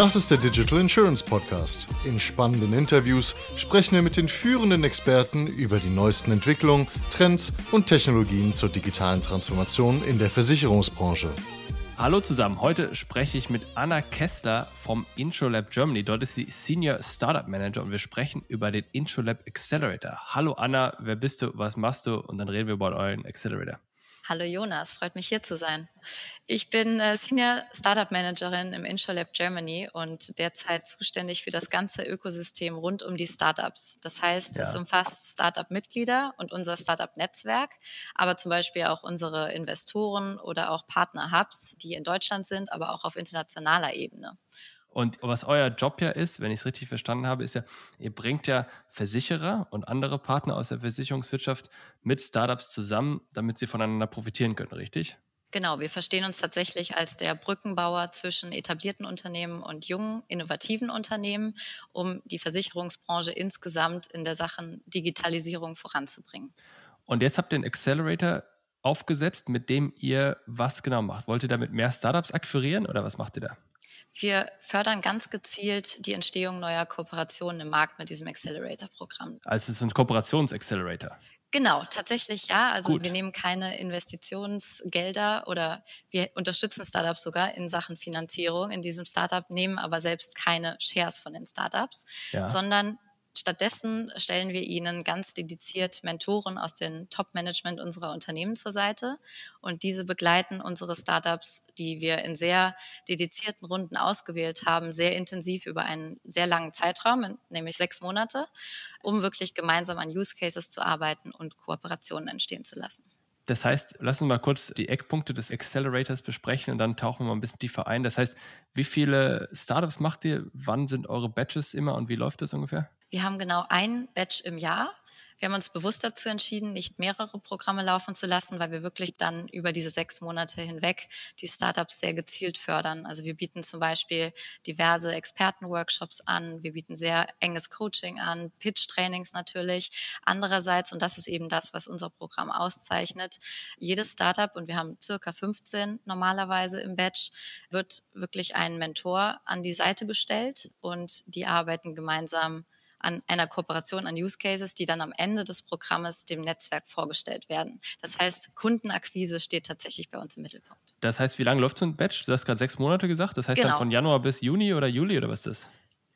Das ist der Digital Insurance Podcast. In spannenden Interviews sprechen wir mit den führenden Experten über die neuesten Entwicklungen, Trends und Technologien zur digitalen Transformation in der Versicherungsbranche. Hallo zusammen, heute spreche ich mit Anna Kessler vom IntroLab Germany. Dort ist sie Senior Startup Manager und wir sprechen über den IntroLab Accelerator. Hallo Anna, wer bist du, was machst du? Und dann reden wir über euren Accelerator. Hallo Jonas, freut mich hier zu sein. Ich bin äh, Senior Startup Managerin im InsurLab Germany und derzeit zuständig für das ganze Ökosystem rund um die Startups. Das heißt, ja. es umfasst Startup-Mitglieder und unser Startup-Netzwerk, aber zum Beispiel auch unsere Investoren oder auch Partner-Hubs, die in Deutschland sind, aber auch auf internationaler Ebene. Und was euer Job ja ist, wenn ich es richtig verstanden habe, ist ja, ihr bringt ja Versicherer und andere Partner aus der Versicherungswirtschaft mit Startups zusammen, damit sie voneinander profitieren können, richtig? Genau, wir verstehen uns tatsächlich als der Brückenbauer zwischen etablierten Unternehmen und jungen, innovativen Unternehmen, um die Versicherungsbranche insgesamt in der Sachen Digitalisierung voranzubringen. Und jetzt habt ihr einen Accelerator aufgesetzt, mit dem ihr was genau macht. Wollt ihr damit mehr Startups akquirieren oder was macht ihr da? Wir fördern ganz gezielt die Entstehung neuer Kooperationen im Markt mit diesem Accelerator-Programm. Also es ist ein Kooperationsaccelerator. Genau, tatsächlich ja. Also Gut. wir nehmen keine Investitionsgelder oder wir unterstützen Startups sogar in Sachen Finanzierung in diesem Startup, nehmen aber selbst keine Shares von den Startups, ja. sondern Stattdessen stellen wir Ihnen ganz dediziert Mentoren aus dem Top-Management unserer Unternehmen zur Seite und diese begleiten unsere Startups, die wir in sehr dedizierten Runden ausgewählt haben, sehr intensiv über einen sehr langen Zeitraum, nämlich sechs Monate, um wirklich gemeinsam an Use Cases zu arbeiten und Kooperationen entstehen zu lassen. Das heißt, lass uns mal kurz die Eckpunkte des Accelerators besprechen und dann tauchen wir mal ein bisschen tiefer ein. Das heißt, wie viele Startups macht ihr? Wann sind eure Batches immer und wie läuft das ungefähr? Wir haben genau ein Batch im Jahr. Wir haben uns bewusst dazu entschieden, nicht mehrere Programme laufen zu lassen, weil wir wirklich dann über diese sechs Monate hinweg die Startups sehr gezielt fördern. Also wir bieten zum Beispiel diverse Expertenworkshops an, wir bieten sehr enges Coaching an, Pitch-Trainings natürlich. Andererseits, und das ist eben das, was unser Programm auszeichnet, jedes Startup, und wir haben circa 15 normalerweise im Batch, wird wirklich ein Mentor an die Seite gestellt und die arbeiten gemeinsam an einer Kooperation an Use Cases, die dann am Ende des Programmes dem Netzwerk vorgestellt werden. Das heißt, Kundenakquise steht tatsächlich bei uns im Mittelpunkt. Das heißt, wie lange läuft so ein Batch? Du hast gerade sechs Monate gesagt. Das heißt genau. dann von Januar bis Juni oder Juli oder was ist das?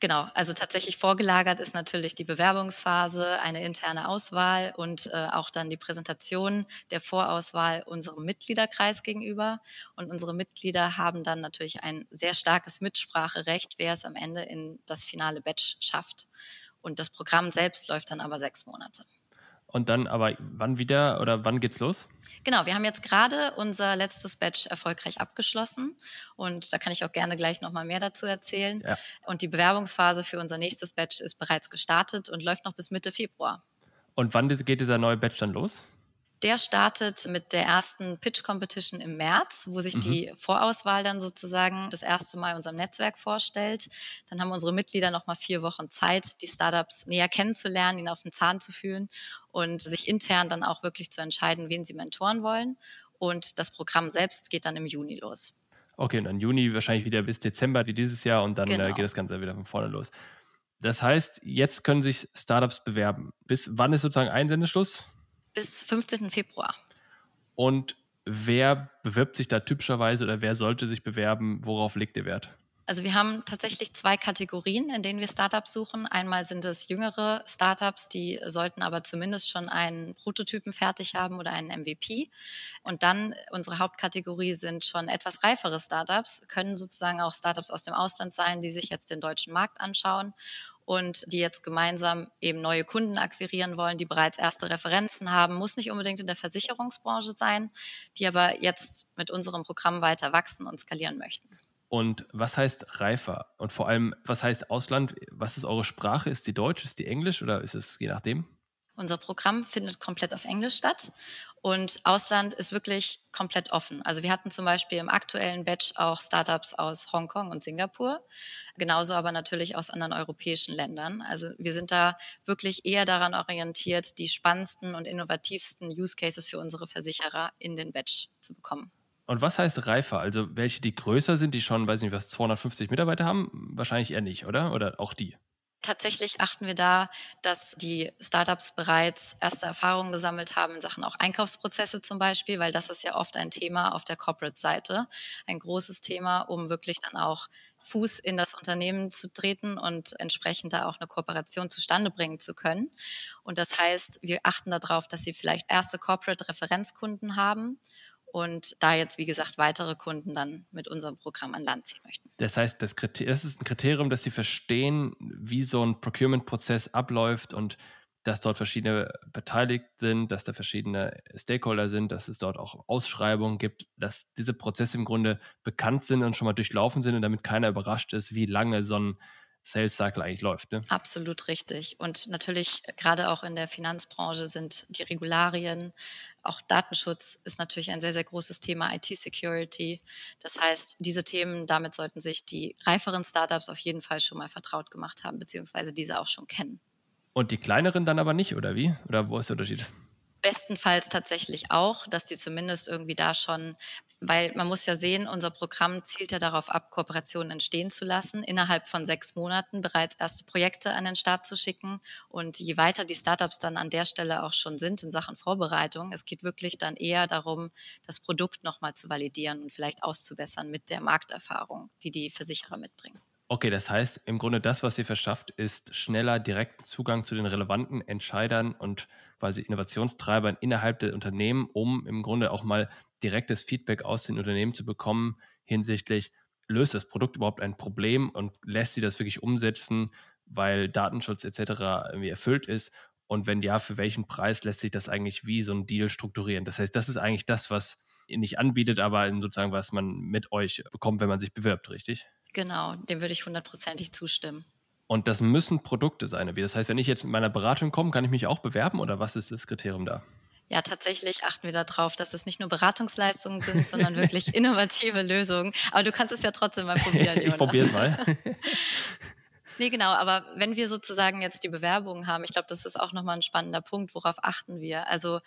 Genau, also tatsächlich vorgelagert ist natürlich die Bewerbungsphase, eine interne Auswahl und äh, auch dann die Präsentation der Vorauswahl unserem Mitgliederkreis gegenüber. Und unsere Mitglieder haben dann natürlich ein sehr starkes Mitspracherecht, wer es am Ende in das finale Batch schafft. Und das Programm selbst läuft dann aber sechs Monate. Und dann aber wann wieder oder wann geht's los? Genau, wir haben jetzt gerade unser letztes Batch erfolgreich abgeschlossen und da kann ich auch gerne gleich nochmal mehr dazu erzählen. Ja. Und die Bewerbungsphase für unser nächstes Batch ist bereits gestartet und läuft noch bis Mitte Februar. Und wann geht dieser neue Batch dann los? Der startet mit der ersten Pitch Competition im März, wo sich mhm. die Vorauswahl dann sozusagen das erste Mal unserem Netzwerk vorstellt. Dann haben unsere Mitglieder noch mal vier Wochen Zeit, die Startups näher kennenzulernen, ihnen auf den Zahn zu fühlen und sich intern dann auch wirklich zu entscheiden, wen sie mentoren wollen. Und das Programm selbst geht dann im Juni los. Okay, und dann Juni wahrscheinlich wieder bis Dezember wie dieses Jahr und dann äh, genau. geht das Ganze wieder von vorne los. Das heißt, jetzt können sich Startups bewerben. Bis wann ist sozusagen Einsendeschluss? Bis 15. Februar. Und wer bewirbt sich da typischerweise oder wer sollte sich bewerben? Worauf legt ihr Wert? Also wir haben tatsächlich zwei Kategorien, in denen wir Startups suchen. Einmal sind es jüngere Startups, die sollten aber zumindest schon einen Prototypen fertig haben oder einen MVP. Und dann unsere Hauptkategorie sind schon etwas reifere Startups, können sozusagen auch Startups aus dem Ausland sein, die sich jetzt den deutschen Markt anschauen und die jetzt gemeinsam eben neue Kunden akquirieren wollen, die bereits erste Referenzen haben, muss nicht unbedingt in der Versicherungsbranche sein, die aber jetzt mit unserem Programm weiter wachsen und skalieren möchten. Und was heißt reifer? Und vor allem, was heißt Ausland? Was ist eure Sprache? Ist die Deutsch, ist die Englisch oder ist es je nachdem? Unser Programm findet komplett auf Englisch statt und Ausland ist wirklich komplett offen. Also wir hatten zum Beispiel im aktuellen Batch auch Startups aus Hongkong und Singapur, genauso aber natürlich aus anderen europäischen Ländern. Also wir sind da wirklich eher daran orientiert, die spannendsten und innovativsten Use Cases für unsere Versicherer in den Batch zu bekommen. Und was heißt reifer? Also welche, die größer sind, die schon, weiß nicht was, 250 Mitarbeiter haben? Wahrscheinlich eher nicht, oder? Oder auch die? Tatsächlich achten wir da, dass die Startups bereits erste Erfahrungen gesammelt haben in Sachen auch Einkaufsprozesse zum Beispiel, weil das ist ja oft ein Thema auf der Corporate-Seite, ein großes Thema, um wirklich dann auch Fuß in das Unternehmen zu treten und entsprechend da auch eine Kooperation zustande bringen zu können. Und das heißt, wir achten darauf, dass sie vielleicht erste Corporate-Referenzkunden haben und da jetzt, wie gesagt, weitere Kunden dann mit unserem Programm an Land ziehen möchten. Das heißt, das, das ist ein Kriterium, dass Sie verstehen, wie so ein Procurement-Prozess abläuft und dass dort verschiedene beteiligt sind, dass da verschiedene Stakeholder sind, dass es dort auch Ausschreibungen gibt, dass diese Prozesse im Grunde bekannt sind und schon mal durchlaufen sind und damit keiner überrascht ist, wie lange so ein Sales Cycle eigentlich läuft. Ne? Absolut richtig. Und natürlich, gerade auch in der Finanzbranche sind die Regularien, auch Datenschutz ist natürlich ein sehr, sehr großes Thema, IT-Security. Das heißt, diese Themen, damit sollten sich die reiferen Startups auf jeden Fall schon mal vertraut gemacht haben, beziehungsweise diese auch schon kennen. Und die kleineren dann aber nicht, oder wie? Oder wo ist der Unterschied? bestenfalls tatsächlich auch, dass die zumindest irgendwie da schon, weil man muss ja sehen, unser Programm zielt ja darauf ab, Kooperationen entstehen zu lassen, innerhalb von sechs Monaten bereits erste Projekte an den Start zu schicken. Und je weiter die Startups dann an der Stelle auch schon sind in Sachen Vorbereitung, es geht wirklich dann eher darum, das Produkt nochmal zu validieren und vielleicht auszubessern mit der Markterfahrung, die die Versicherer mitbringen. Okay, das heißt, im Grunde das, was ihr verschafft, ist schneller direkten Zugang zu den relevanten Entscheidern und quasi Innovationstreibern innerhalb der Unternehmen, um im Grunde auch mal direktes Feedback aus den Unternehmen zu bekommen hinsichtlich, löst das Produkt überhaupt ein Problem und lässt sie das wirklich umsetzen, weil Datenschutz etc. irgendwie erfüllt ist und wenn ja, für welchen Preis lässt sich das eigentlich wie so ein Deal strukturieren? Das heißt, das ist eigentlich das, was ihr nicht anbietet, aber sozusagen, was man mit euch bekommt, wenn man sich bewirbt, richtig? Genau, dem würde ich hundertprozentig zustimmen. Und das müssen Produkte sein. Das heißt, wenn ich jetzt mit meiner Beratung komme, kann ich mich auch bewerben oder was ist das Kriterium da? Ja, tatsächlich achten wir darauf, dass es nicht nur Beratungsleistungen sind, sondern wirklich innovative Lösungen. Aber du kannst es ja trotzdem mal probieren. ich probiere es mal. Nee, genau, aber wenn wir sozusagen jetzt die Bewerbungen haben, ich glaube, das ist auch nochmal ein spannender Punkt, worauf achten wir? Also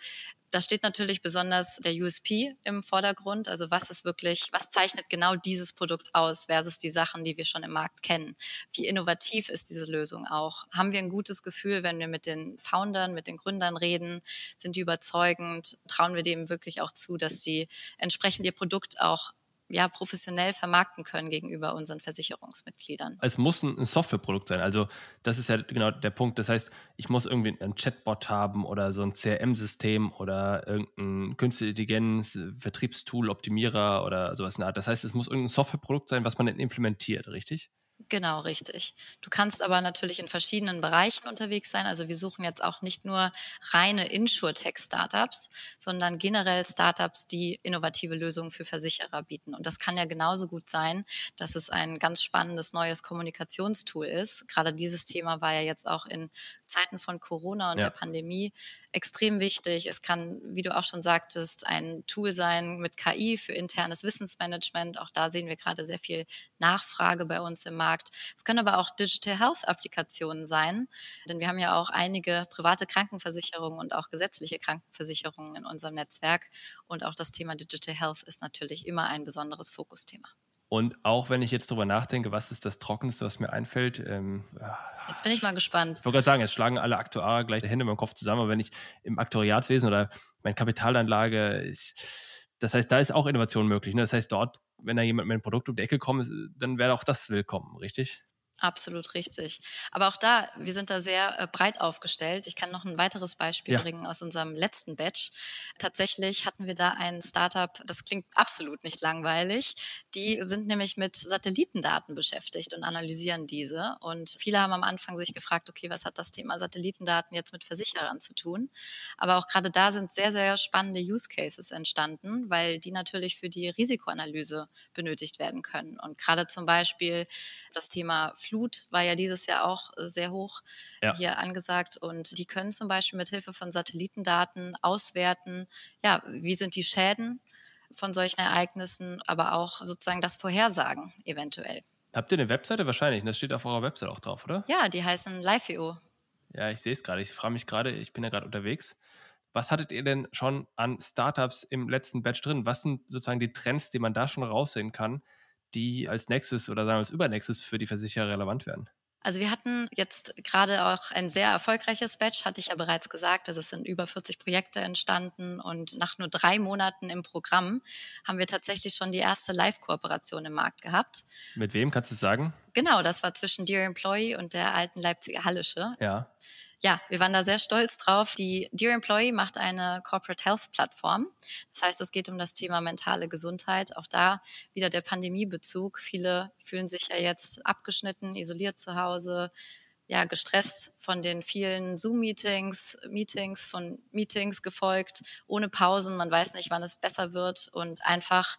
da steht natürlich besonders der USP im Vordergrund. Also was ist wirklich, was zeichnet genau dieses Produkt aus versus die Sachen, die wir schon im Markt kennen? Wie innovativ ist diese Lösung auch? Haben wir ein gutes Gefühl, wenn wir mit den Foundern, mit den Gründern reden? Sind die überzeugend? Trauen wir dem wirklich auch zu, dass sie entsprechend ihr Produkt auch ja, professionell vermarkten können gegenüber unseren Versicherungsmitgliedern. Es muss ein Softwareprodukt sein. Also das ist ja genau der Punkt. Das heißt, ich muss irgendwie einen Chatbot haben oder so ein CRM-System oder irgendein künstliche Intelligenz, Vertriebstool, Optimierer oder sowas in der Art. Das heißt, es muss irgendein Softwareprodukt sein, was man dann implementiert, richtig? Genau, richtig. Du kannst aber natürlich in verschiedenen Bereichen unterwegs sein. Also wir suchen jetzt auch nicht nur reine Insure-Tech-Startups, sondern generell Startups, die innovative Lösungen für Versicherer bieten. Und das kann ja genauso gut sein, dass es ein ganz spannendes neues Kommunikationstool ist. Gerade dieses Thema war ja jetzt auch in Zeiten von Corona und ja. der Pandemie extrem wichtig. Es kann, wie du auch schon sagtest, ein Tool sein mit KI für internes Wissensmanagement. Auch da sehen wir gerade sehr viel Nachfrage bei uns im Markt. Es können aber auch Digital Health Applikationen sein, denn wir haben ja auch einige private Krankenversicherungen und auch gesetzliche Krankenversicherungen in unserem Netzwerk. Und auch das Thema Digital Health ist natürlich immer ein besonderes Fokusthema. Und auch wenn ich jetzt darüber nachdenke, was ist das Trockenste, was mir einfällt. Ähm, jetzt bin ich mal gespannt. Ich wollte gerade sagen, jetzt schlagen alle Aktuare gleich die Hände im Kopf zusammen, aber wenn ich im Aktuariatswesen oder meine Kapitalanlage ist, das heißt, da ist auch Innovation möglich. Ne? Das heißt, dort, wenn da jemand mit einem Produkt um die Ecke kommt, dann wäre auch das willkommen, richtig? Absolut richtig. Aber auch da, wir sind da sehr äh, breit aufgestellt. Ich kann noch ein weiteres Beispiel ja. bringen aus unserem letzten Batch. Tatsächlich hatten wir da ein Startup, das klingt absolut nicht langweilig. Die sind nämlich mit Satellitendaten beschäftigt und analysieren diese. Und viele haben am Anfang sich gefragt, okay, was hat das Thema Satellitendaten jetzt mit Versicherern zu tun? Aber auch gerade da sind sehr, sehr spannende Use Cases entstanden, weil die natürlich für die Risikoanalyse benötigt werden können. Und gerade zum Beispiel das Thema Flut war ja dieses Jahr auch äh, sehr hoch ja. hier angesagt. Und die können zum Beispiel mit Hilfe von Satellitendaten auswerten, ja, wie sind die Schäden von solchen Ereignissen, aber auch sozusagen das Vorhersagen eventuell. Habt ihr eine Webseite wahrscheinlich? Das steht auf eurer Webseite auch drauf, oder? Ja, die heißen Live.io. Ja, ich sehe es gerade. Ich frage mich gerade, ich bin ja gerade unterwegs. Was hattet ihr denn schon an Startups im letzten Batch drin? Was sind sozusagen die Trends, die man da schon raussehen kann, die als nächstes oder sagen wir als übernächstes für die Versicherer relevant werden? Also wir hatten jetzt gerade auch ein sehr erfolgreiches Batch, hatte ich ja bereits gesagt. Also es sind über 40 Projekte entstanden und nach nur drei Monaten im Programm haben wir tatsächlich schon die erste Live-Kooperation im Markt gehabt. Mit wem kannst du es sagen? Genau, das war zwischen Dear Employee und der alten Leipziger Hallische. Ja ja, wir waren da sehr stolz drauf. Die Dear Employee macht eine Corporate Health Plattform. Das heißt, es geht um das Thema mentale Gesundheit. Auch da wieder der Pandemiebezug. Viele fühlen sich ja jetzt abgeschnitten, isoliert zu Hause, ja, gestresst von den vielen Zoom-Meetings, Meetings von Meetings gefolgt, ohne Pausen. Man weiß nicht, wann es besser wird und einfach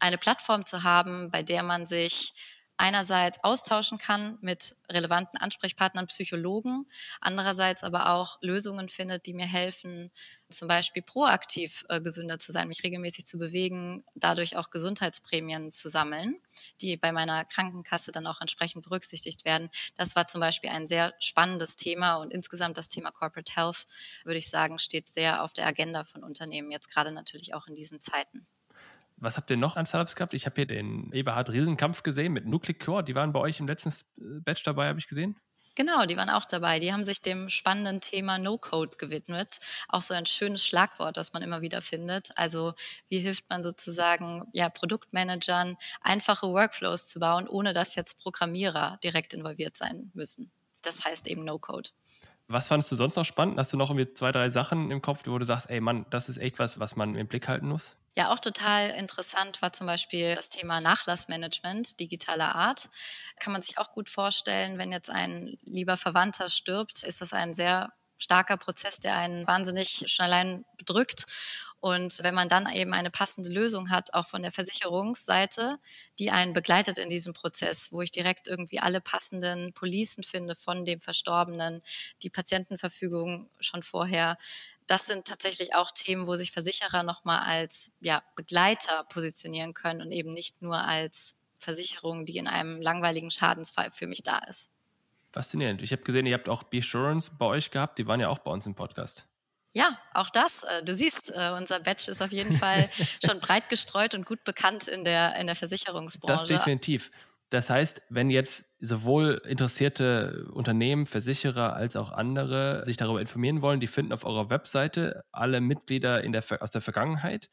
eine Plattform zu haben, bei der man sich einerseits austauschen kann mit relevanten Ansprechpartnern, Psychologen, andererseits aber auch Lösungen findet, die mir helfen, zum Beispiel proaktiv äh, gesünder zu sein, mich regelmäßig zu bewegen, dadurch auch Gesundheitsprämien zu sammeln, die bei meiner Krankenkasse dann auch entsprechend berücksichtigt werden. Das war zum Beispiel ein sehr spannendes Thema und insgesamt das Thema Corporate Health, würde ich sagen, steht sehr auf der Agenda von Unternehmen, jetzt gerade natürlich auch in diesen Zeiten. Was habt ihr noch an Startups gehabt? Ich habe hier den Eberhard Riesenkampf gesehen mit Nuclecore. Die waren bei euch im letzten äh, Batch dabei, habe ich gesehen. Genau, die waren auch dabei. Die haben sich dem spannenden Thema No-Code gewidmet. Auch so ein schönes Schlagwort, das man immer wieder findet. Also wie hilft man sozusagen ja, Produktmanagern, einfache Workflows zu bauen, ohne dass jetzt Programmierer direkt involviert sein müssen. Das heißt eben No-Code. Was fandest du sonst noch spannend? Hast du noch irgendwie zwei, drei Sachen im Kopf, wo du sagst, ey Mann, das ist echt was, was man im Blick halten muss? Ja, auch total interessant war zum Beispiel das Thema Nachlassmanagement digitaler Art. Kann man sich auch gut vorstellen, wenn jetzt ein lieber Verwandter stirbt, ist das ein sehr starker Prozess, der einen wahnsinnig schon allein bedrückt. Und wenn man dann eben eine passende Lösung hat, auch von der Versicherungsseite, die einen begleitet in diesem Prozess, wo ich direkt irgendwie alle passenden Policen finde von dem Verstorbenen, die Patientenverfügung schon vorher, das sind tatsächlich auch Themen, wo sich Versicherer nochmal als ja, Begleiter positionieren können und eben nicht nur als Versicherung, die in einem langweiligen Schadensfall für mich da ist. Faszinierend. Ich habe gesehen, ihr habt auch B-Assurance bei euch gehabt. Die waren ja auch bei uns im Podcast. Ja, auch das. Äh, du siehst, äh, unser Batch ist auf jeden Fall schon breit gestreut und gut bekannt in der, in der Versicherungsbranche. Das definitiv. Das heißt, wenn jetzt sowohl interessierte Unternehmen, Versicherer als auch andere sich darüber informieren wollen, die finden auf eurer Webseite alle Mitglieder in der, aus der Vergangenheit.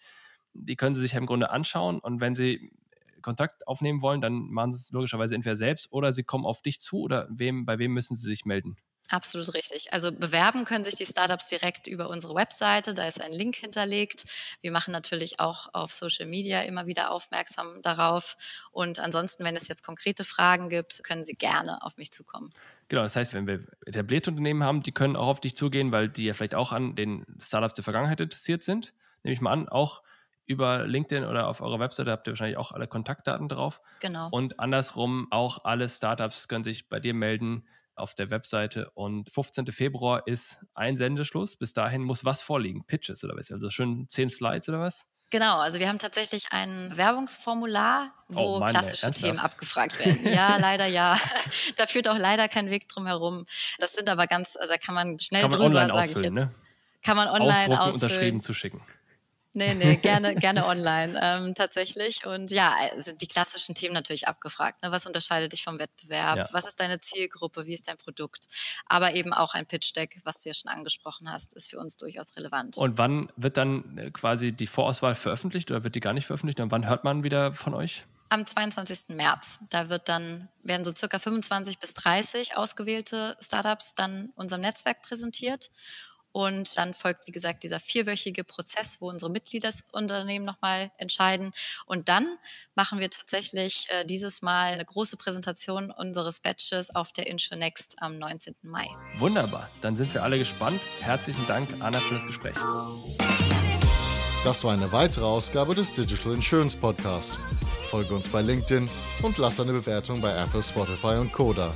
Die können sie sich im Grunde anschauen und wenn sie Kontakt aufnehmen wollen, dann machen sie es logischerweise entweder selbst oder sie kommen auf dich zu oder wem, bei wem müssen sie sich melden? Absolut richtig. Also bewerben können sich die Startups direkt über unsere Webseite. Da ist ein Link hinterlegt. Wir machen natürlich auch auf Social Media immer wieder aufmerksam darauf. Und ansonsten, wenn es jetzt konkrete Fragen gibt, können Sie gerne auf mich zukommen. Genau, das heißt, wenn wir etablierte Unternehmen haben, die können auch auf dich zugehen, weil die ja vielleicht auch an den Startups der Vergangenheit interessiert sind. Nehme ich mal an, auch über LinkedIn oder auf eurer Webseite habt ihr wahrscheinlich auch alle Kontaktdaten drauf. Genau. Und andersrum, auch alle Startups können sich bei dir melden, auf der Webseite. Und 15. Februar ist ein Sendeschluss. Bis dahin muss was vorliegen? Pitches oder was? Also schon zehn Slides oder was? Genau, also wir haben tatsächlich ein Werbungsformular, wo oh Mann, klassische ey, Themen abgefragt werden. Ja, leider ja. da führt auch leider kein Weg drum herum. Das sind aber ganz, da kann man schnell kann man drüber, sage ich jetzt. Ne? Kann man online Ausdrucken, ausfüllen. unterschrieben zuschicken. Nee, nee, gerne, gerne online ähm, tatsächlich. Und ja, sind die klassischen Themen natürlich abgefragt. Ne? Was unterscheidet dich vom Wettbewerb? Ja. Was ist deine Zielgruppe? Wie ist dein Produkt? Aber eben auch ein Pitch-Deck, was du ja schon angesprochen hast, ist für uns durchaus relevant. Und wann wird dann äh, quasi die Vorauswahl veröffentlicht oder wird die gar nicht veröffentlicht? Und wann hört man wieder von euch? Am 22. März. Da wird dann, werden so circa 25 bis 30 ausgewählte Startups dann unserem Netzwerk präsentiert. Und dann folgt, wie gesagt, dieser vierwöchige Prozess, wo unsere Mitglieder das Unternehmen nochmal entscheiden. Und dann machen wir tatsächlich äh, dieses Mal eine große Präsentation unseres Batches auf der InsurNext am 19. Mai. Wunderbar. Dann sind wir alle gespannt. Herzlichen Dank, Anna, für das Gespräch. Das war eine weitere Ausgabe des Digital Insurance Podcast. Folge uns bei LinkedIn und lass eine Bewertung bei Apple, Spotify und Koda.